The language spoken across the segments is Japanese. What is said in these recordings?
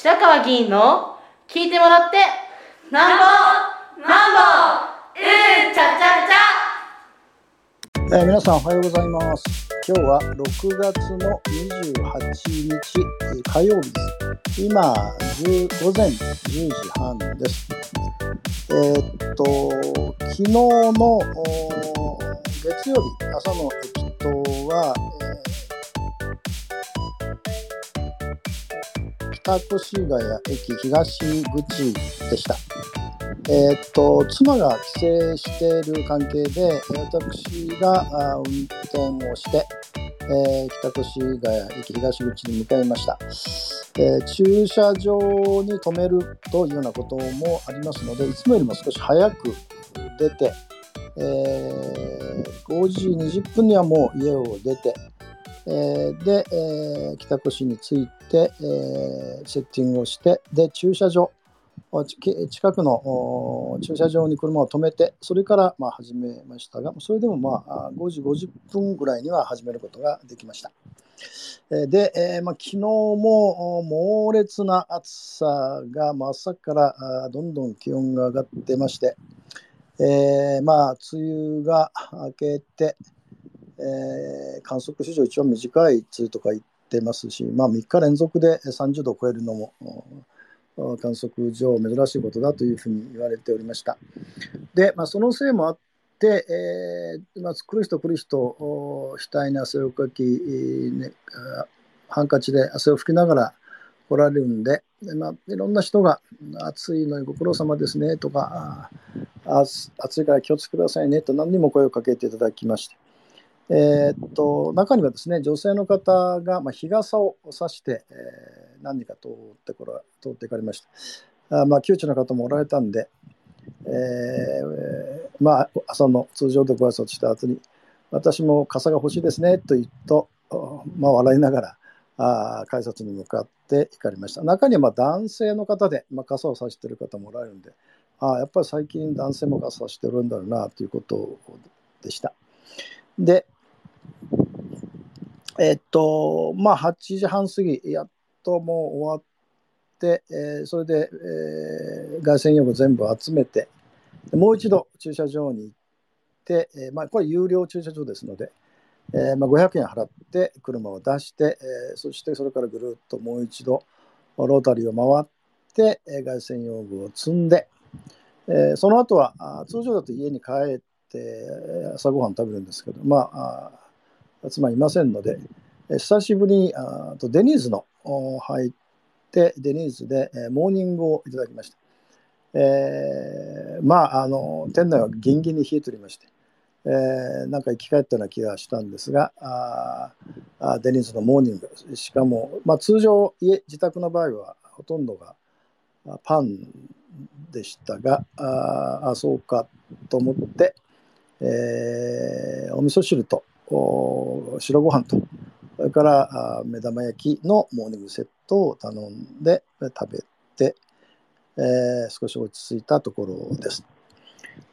白川議員の聞いてもらってなんぼなんぼうんちゃちゃちゃ、えー、皆さんおはようございます。今日は6月の28日火曜日です。今午前10時半です。えー、っと昨日の月曜日朝の駅頭は、北越谷駅東口でした。えー、っと妻が帰省している関係で私が運転をして、えー、北越谷駅東口に向かいました、えー、駐車場に止めるというようなこともありますのでいつもよりも少し早く出て、え5時20分にはもう家を出て、え、で、えー、北越に着いて、え、セッティングをしてで駐車場近くの駐車場に車を止めてそれからま始めましたがそれでもまあ5時50分ぐらいには始めることができました。で、えーまあ、昨日も猛烈な暑さが、まあ、朝からどんどん気温が上がってまして、えー、まあ梅雨が明けて、えー、観測史上一番短い梅雨とか言ってますし、まあ、3日連続で30度を超えるのも観測上珍しいことだというふうに言われておりました。で、まあ、そのせいもあって、えーまあ、来る人来る人額に汗をかき、ね、ハンカチで汗を拭きながら来られるんで、まあ、いろんな人が暑いのにご苦労様ですねとか暑いから気をつけくださいねと何にも声をかけていただきまして、えー、っと中にはですね女性の方が、まあ、日傘を差して、えー、何人か通ってこら通っていかれました。あ、まあ、窮地の方もおられたんで、えー、まあ、朝の通常でご挨拶した後に私も傘が欲しいですねと言うと、まあ、笑いながらあ改札に向かって行かれました。中にはまあ男性の方で、まあ、傘を差している方もおられるんであやっぱり最近男性も傘差してるんだろうなということでした。でえっと、まあ、8時半過ぎ、やっともう終わって、えー、それで、えー、外線用具全部集めて、もう一度駐車場に行って、えー、まあ、これ有料駐車場ですので、えーまあ、500円払って車を出して、えー、そしてそれからぐるっともう一度ロータリーを回って、えー、外線用具を積んで、え、その後はあ通常だと家に帰って朝ごはん食べるんですけど、まあ、妻いませんので、久しぶりにあとデニーズの入って、デニーズでモーニングをいただきました。えー、まあ、あの、店内はギンギンに冷えておりまして、えー、なんか生き返ったような気がしたんですが、ああデニーズのモーニング、しかも、まあ、通常家、自宅の場合はほとんどがパンでしたが、ああ、そうかと思って、えー、お味噌汁と白ご飯と、それから目玉焼きのモーニングセットを頼んで食べて、えー、少し落ち着いたところです。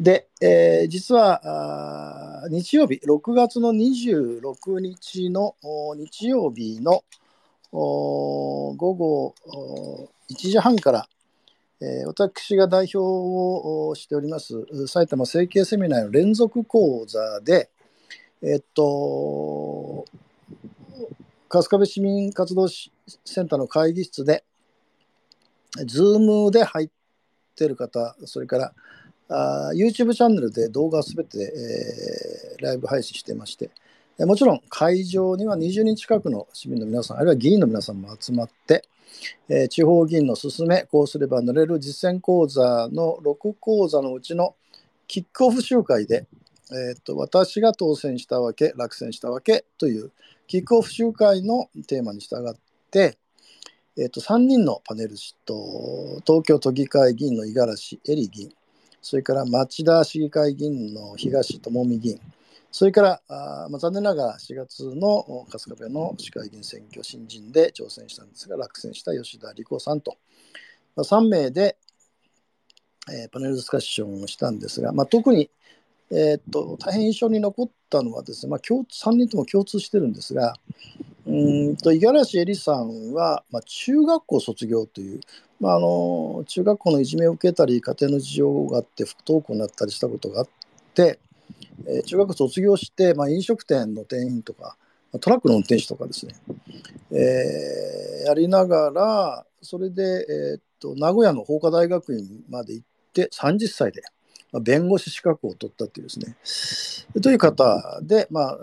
で、えー、実は日曜日、6月の26日の日曜日の午後1時半から、えー、私が代表をしております埼玉整形セミナーの連続講座で、えっと、春日部市民活動センターの会議室で、ズームで入ってる方、それからあ YouTube チャンネルで動画すべて、えー、ライブ配信してまして、もちろん会場には20人近くの市民の皆さん、あるいは議員の皆さんも集まって、えー、地方議員の進め、こうすれば乗れる実践講座の6講座のうちのキックオフ集会で、えーと、私が当選したわけ、落選したわけというキックオフ集会のテーマに従って、えーと、3人のパネルシト、東京都議会議員の五十嵐恵里議員、それから町田市議会議員の東智美議員、それからあ、まあ、残念ながら4月の春日部の市会議員選挙新人で挑戦したんですが、落選した吉田理子さんと、まあ、3名で、えー、パネルディスカッションをしたんですが、まあ、特にえー、っと大変印象に残ったのはですね、まあ、共3人とも共通してるんですがうんと五十嵐恵里さんは、まあ、中学校卒業という、まあ、あの中学校のいじめを受けたり家庭の事情があって不登校になったりしたことがあって、えー、中学校卒業して、まあ、飲食店の店員とかトラックの運転手とかですね、えー、やりながらそれで、えー、っと名古屋の法科大学院まで行って30歳で。弁護士資格を取ったっていうですね、という方で、まあ、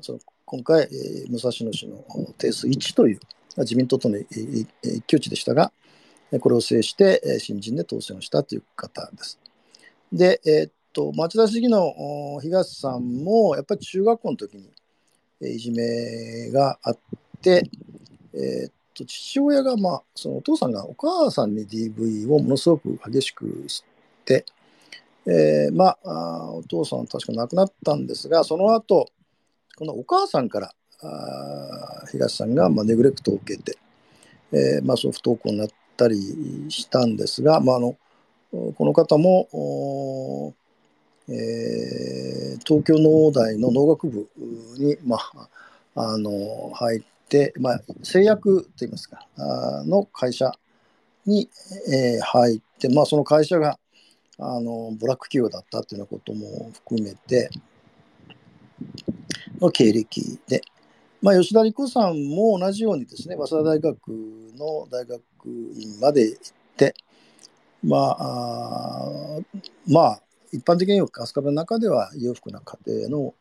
その今回、え、武蔵野市の定数1という自民党との一騎打ちでしたが、これを制して、新人で当選をしたという方です。で、えー、っと、町田市議の東さんも、やっぱり中学校の時にいじめがあって、えー、っと父親が、まあ、そのお父さんがお母さんに DV をものすごく激しくして、えー、まあお父さんは確か亡くなったんですがその後このお母さんからあ東さんが、まあ、ネグレクトを受けて、えーまあ、その不登校になったりしたんですが、まあ、あのこの方も、えー、東京農大の農学部に、まあ、あの入って、まあ、製薬といいますかあの会社に、えー、入って、まあ、その会社があのブラック企業だったというようなことも含めての経歴で、まあ、吉田理子さんも同じようにですね早稲田大学の大学院まで行ってまあまあ一般的に春日部の中では裕福な家庭の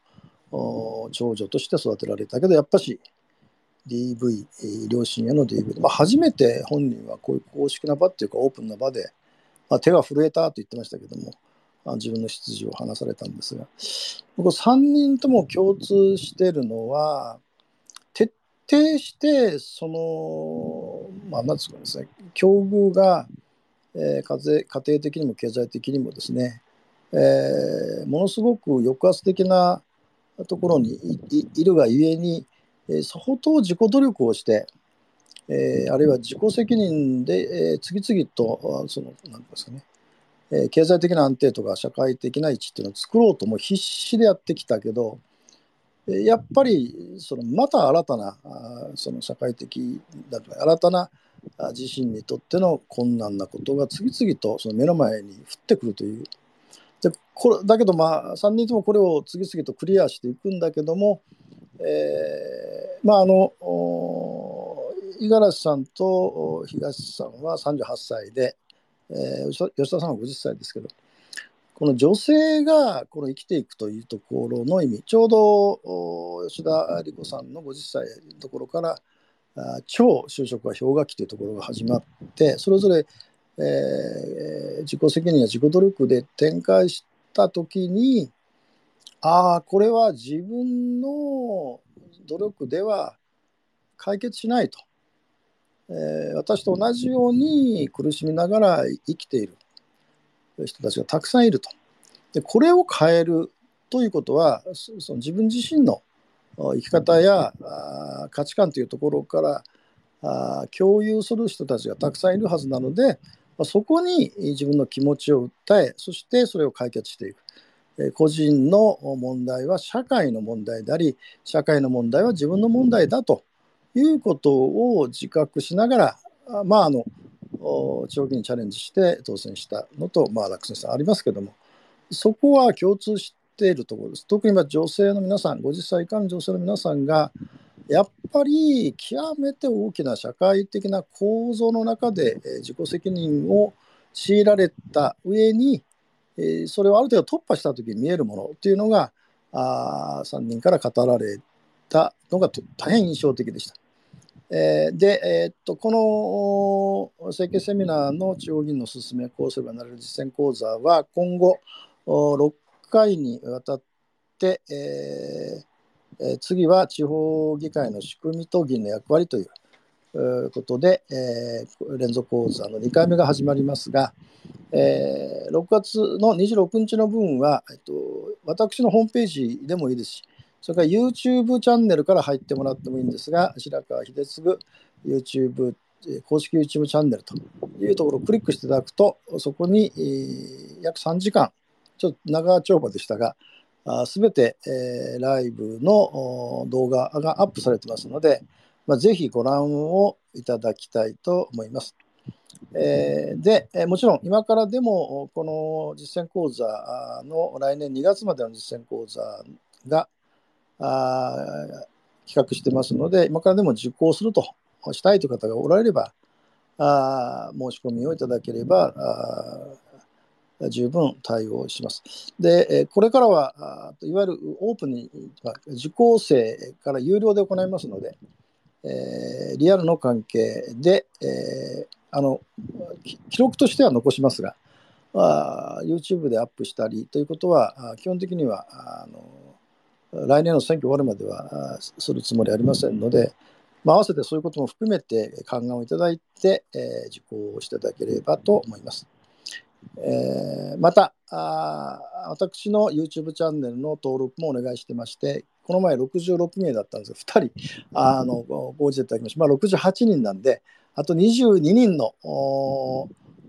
長女として育てられたけどやっぱし DV 両親への DV、まあ、初めて本人はこういう公式な場っていうかオープンな場でまあ、手が震えたと言ってましたけども、あ自分の出自を話されたんですが、僕3人とも共通してるのは、徹底して、その、まあ、なんですかですね、境遇が、えー、家庭家庭的にも経済的にもですね、えー、ものすごく抑圧的なところにいるがゆえに、えー、相当自己努力をして、えー、あるいは自己責任で、えー、次々とそのなんですかね、えー、経済的な安定とか社会的な位置っていうのを作ろうとも必死でやってきたけど、え、やっぱりそのまた新たなあその社会的だとか新たな自身にとっての困難なことが次々とその目の前に降ってくるという。でこれだけどまあ3人ともこれを次々とクリアしていくんだけども、えー、まああの五十嵐さんと東さんは38歳で、えー、吉田さんは50歳ですけど、この女性がこの生きていくというところの意味、ちょうど吉田理子さんの50歳のところから、超就職は氷河期というところが始まって、それぞれ、えー、自己責任や自己努力で展開したときに、ああ、これは自分の努力では解決しないと。え、私と同じように苦しみながら生きている人たちがたくさんいると。でこれを変えるということはその自分自身の生き方や価値観というところから共有する人たちがたくさんいるはずなのでそこに自分の気持ちを訴えそしてそれを解決していく個人の問題は社会の問題であり社会の問題は自分の問題だということを自覚しながら、まあ、あの長期にチャレンジして当選したのと、まあ、落選したありますけども、そこは共通しているところです。特に女性の皆さん、50歳以下の女性の皆さんが、やっぱり極めて大きな社会的な構造の中で自己責任を強いられた上に、それをある程度突破した時に見えるものというのが、あ3人から語られたのが大変印象的でした。えー、で、えー、っとこの整形セミナーの地方議員の勧めこうすればなれる実践講座は今後6回にわたって、えー、次は地方議会の仕組みと議員の役割ということで、えー、連続講座の2回目が始まりますが、えー、6月の26日の分は、えっと、私のホームページでもいいですし、それから YouTube チャンネルから入ってもらってもいいんですが、白川秀次 YouTube 公式 YouTube チャンネルというところをクリックしていただくと、そこに約3時間、ちょっと長丁場でしたが、すべて、えー、ライブの動画がアップされてますので、まあ、ぜひご覧をいただきたいと思います。えー、で、もちろん今からでもこの実践講座の来年2月までの実践講座があ企画してますので、今からでも受講するとしたいという方がおられれば、あ申し込みをいただければ十分対応します。で、これからは、いわゆるオープンに、受講生から有料で行いますので、えー、リアルの関係で、えー、あの記録としては残しますが、まあ、YouTube でアップしたりということは、基本的にはあの来年の選挙終わるまではするつもりありませんので、まあ、合わせてそういうことも含めて勘案をいただいて、えー、受講していただければと思います。えー、またあ、私の YouTube チャンネルの登録もお願いしてまして、この前66名だったんですが、2人あのご応じていただきました。まあ、68人なんで、あと22人の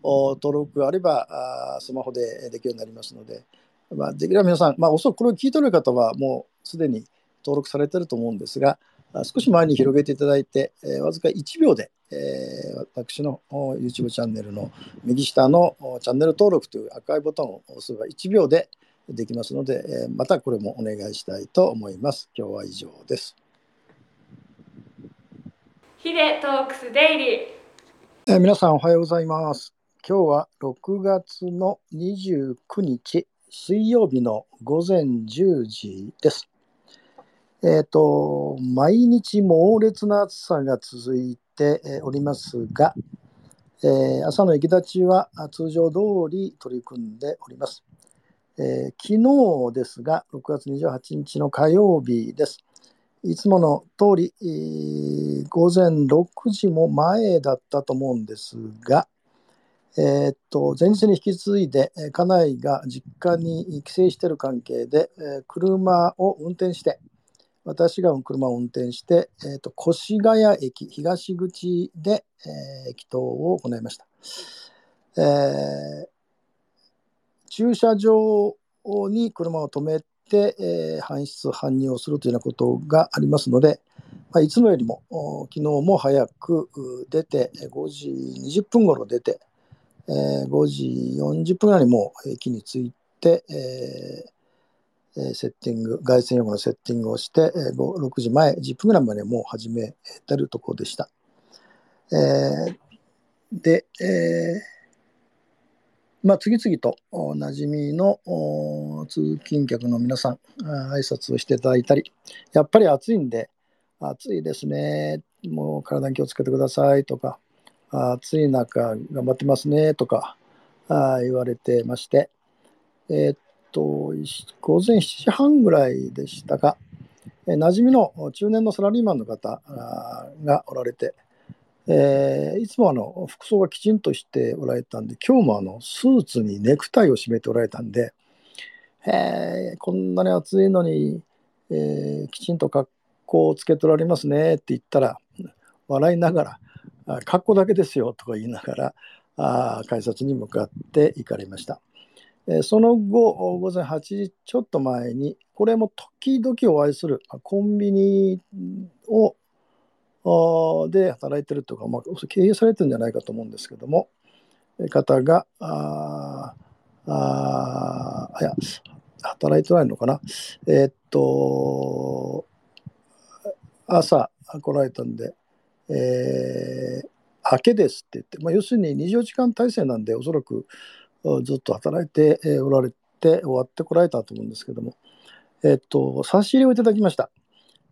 登録があればあ、スマホでできるようになりますので、まあ、できれば皆さん、まあ、おそらくこれを聞いておる方は、もうすでに登録されていると思うんですが、少し前に広げていただいて、えー、わずか1秒で、えー、私の YouTube チャンネルの右下のチャンネル登録という赤いボタンを押せば1秒でできますので、えー、またこれもお願いしたいと思います。今日は以上です。ヒデトークスデイリー、えー、皆さんおはようございます。今日は6月の29日水曜日の午前10時です。えっ、ー、と、毎日猛烈な暑さが続いておりますが、えー、朝の行き立ちは通常通り取り組んでおります。えー、昨日ですが、6月28日の火曜日です。いつもの通り、えー、午前6時も前だったと思うんですが、え、っと前日に引き継いで、家内が実家に帰省している関係で、え車を運転して、私が車を運転して、えーと、越谷駅東口で、えー、駅頭を行いました。えー、駐車場に車を止めて、えー、搬出、搬入をするというようなことがありますので、まあ、いつもよりも昨日も早く出て、5時20分ごろ出て、えー、5時40分ぐらいにもう駅に着いて、えーセッティング、外線用語のセッティングをして、え6時前、10分ぐらいまでもう始めてるところでした。えー、で、えー、まあ、次々とおなじみの通勤客の皆さん、挨拶をしていただいたり、やっぱり暑いんで、暑いですね、もう体に気をつけてくださいとか、暑い中頑張ってますねとかあ言われてまして、えー、と、午前7時半ぐらいでしたが、え馴染みの中年のサラリーマンの方がおられて、えー、いつもあの服装がきちんとしておられたんで、今日もあのスーツにネクタイを締めておられたんで、えー、こんなに暑いのに、えー、きちんと格好をつけておられますねって言ったら、笑いながら、格好だけですよとか言いながら、あ改札に向かって行かれました。えその後、午前8時ちょっと前に、これも時々お会いするコンビニをで働いてるとか、まあ、経営されてるんじゃないかと思うんですけども、方が、ああいや、働いてないのかな。えー、っと、朝来られたんで、えー、明けですって言って、まあ、要するに24時間体制なんで、おそらくずっと働いておられて終わってこられたと思うんですけども、えっと、差し入れをいただきました。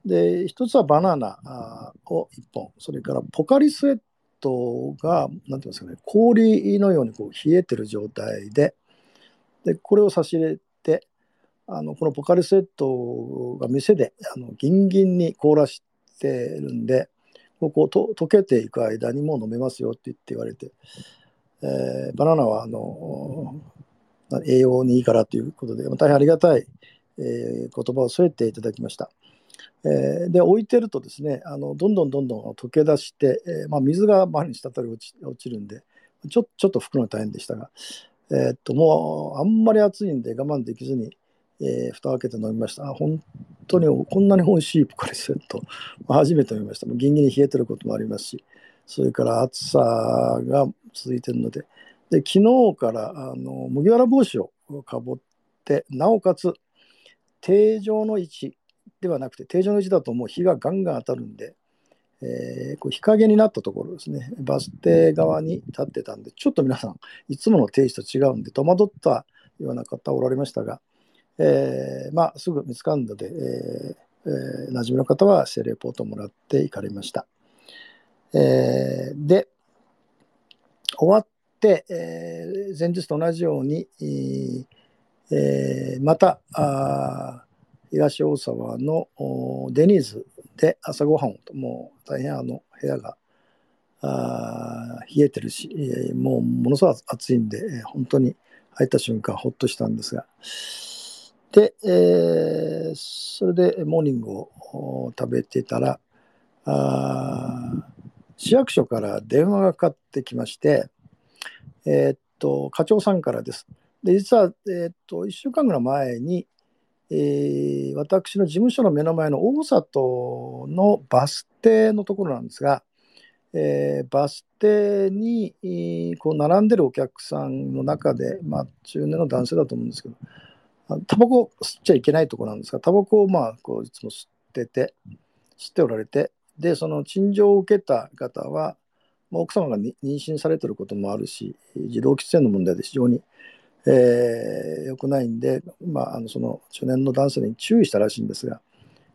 で、一つはバナナを1本、それからポカリスエットが、なんていうんですかね、氷のようにこう冷えてる状態で、で、これを差し入れて、あのこのポカリスエットが店であのギンギンに凍らしてるんで、ここと溶けていく間にもう飲めますよって言って言われて、えー、バナナはあの栄養にいいからということで、大変ありがたい、えー、言葉を添えていただきました。えー、で置いてるとですねあのどんどんどんどん溶け出して、えーまあ、水が周りに滴り落ち落ちるんでちょちょっと拭くの大変でしたが、えー、っともうあんまり暑いんで我慢できずに、えー蓋開けて飲みました。あ本当にこんなに美味しいポカリスエット、初めて飲みました。もうギンギンに冷えてることもありますし、それから暑さが続いてるので、で昨日からあの麦わら帽子をかぶって、なおかつ定常の位置ではなくて、定常の位置だともう日がガンガン当たるんで、えーこう日陰になったところですね、バス停側に立ってたんで、ちょっと皆さん、いつもの定位置と違うんで、戸惑ったような方おられましたが、えーまあ、すぐ見つかるので、えーえー馴染みの方はセレポートもらって行かれました。えーで、終わって、えー前日と同じように、えーまたあ東大沢のデニーズで朝ごはんをと、もう大変あの部屋があ冷えてるし、えもうものすごい暑いんで、えー本当に入った瞬間ほっとしたんですが、で、えーそれでモーニングを食べてたら、あ市役所から電話がかかってきまして、えーっと、課長さんからです。で、実は、えーっと、1週間ぐらい前に、えー私の事務所の目の前の大里のバス停のところなんですが、えーバス停に、こう並んでるお客さんの中で、まあ、中年の男性だと思うんですけど、タバコ吸っちゃいけないところなんですが、タバコをまあこういつも吸ってて、吸っておられて、で、その陳情を受けた方は、まあ奥様がに妊娠されてることもあるし、児童喫煙の問題で非常に、えー良くないんで、まあ、あのその中年の男性に注意したらしいんですが、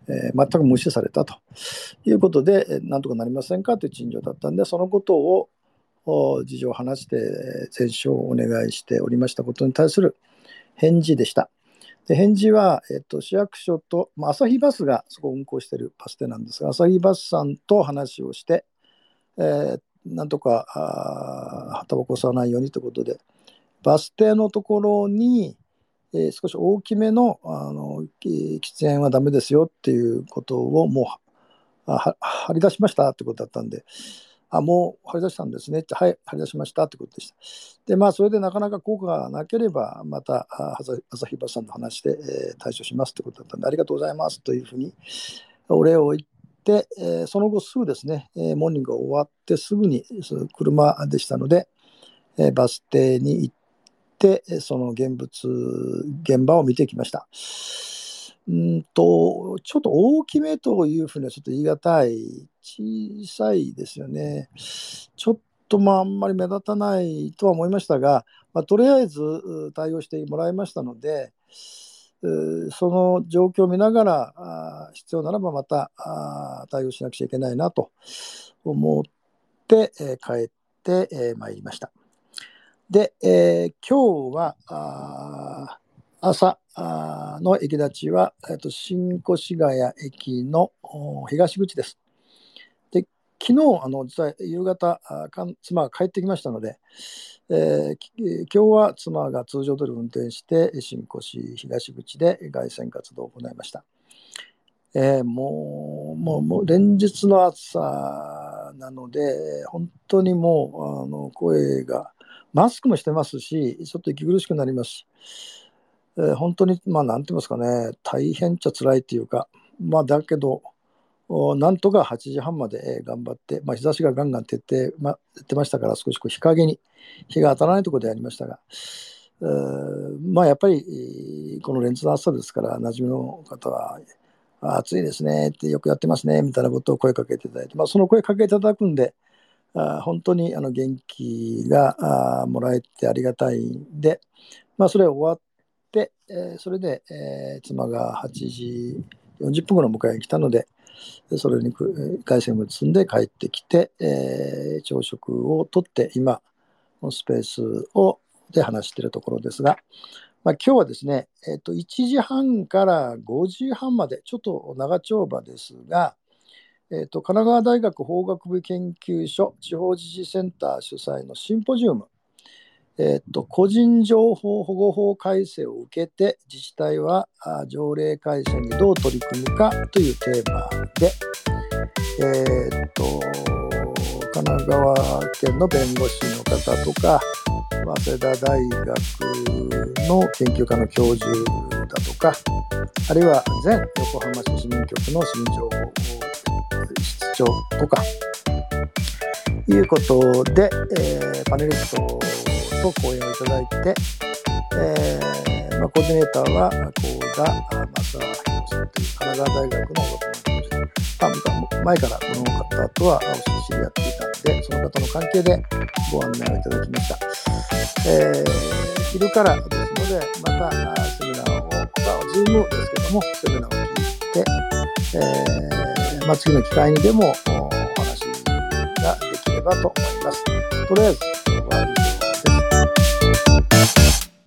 えー全く無視されたということで、えーなんとかなりませんかという陳情だったんで、そのことをお事情を話して、えー前書をお願いしておりましたことに対する返事でした。で返事は、えっと、市役所と、まあ、朝日バスがそこを運行しているバス停なんですが、朝日バスさんと話をして、えーなんとかあータバコ吸わないようにということで、バス停のところに、えー少し大きめのあの喫煙はダメですよっていうことをもうあは張り出しましたってことだったんで、あ、もう張り出したんですねって、はい、張り出しましたってことでした。で、まあ、それでなかなか効果がなければ、また朝日バスさんの話で、えー対処しますってことだったんで、ありがとうございますというふうにお礼を言って、えーその後すぐですね、えーモーニングが終わってすぐにその車でしたので、えバス停に行って、その現物、現場を見てきました。うんと、ちょっと大きめというふうにはちょっと言い難い、小さいですよね。ちょっとまああんまり目立たないとは思いましたが、まあ、とりあえず対応してもらいましたので、その状況を見ながら、必要ならばまた対応しなくちゃいけないなと思って、え帰って、えー参りました。で、えー今日は朝の駅立ちは、えー、と新越谷駅の東口です。で昨日あの実は夕方あかん妻が帰ってきましたので、えー今日は妻が通常通り運転して新越東口で凱旋活動を行いました。えーもうもうもう連日の暑さなので本当にもうあの声がマスクもしてますしちょっと息苦しくなりますし、えー本当にまあ何て言いますかね大変っちゃ辛いっていうかまあだけどなんとか8時半まで頑張って、まあ、日差しがガンガン照って,、まあ、照ってましたから少しこう日陰に日が当たらないところでやりましたが、えーまあやっぱりこの連日の暑さですから馴染みの方は暑いですねってよくやってますねみたいなことを声かけていただいて、まあ、その声かけていただくんであ本当にあの元気があもらえてありがたいんで、まあ、それ終わって、えーそれで、えー妻が8時40分頃迎えに来たのでそれにくえー凱旋を積んで帰ってきて、えー朝食をとって今このスペースをで話しているところですが、まあ、今日はですね、えっと1時半から5時半までちょっと長丁場ですが、えっと神奈川大学法学部研究所地方自治センター主催のシンポジウム、えっと個人情報保護法改正を受けて自治体はあ条例改正にどう取り組むかというテーマで、えっと神奈川県の弁護士の方とか早稲田大学の研究家の教授だとかあるいは全横浜市市民局の市民情報室長とかいうことで、えーパネリストと講演をいただいて、えーまあ、コーディネーターは幸田正宏さんという神奈川大学の学問教授まあ、前からこの方とは知り合っていたんで、その方の関係でご案内をいただきました。えー昼からですので、またセミナーを、まあ、ズームですけども、セミナーを聞いて、えーまあ、次の機会にでもおお話ができればと思います。とりあえず、今日は Thank you.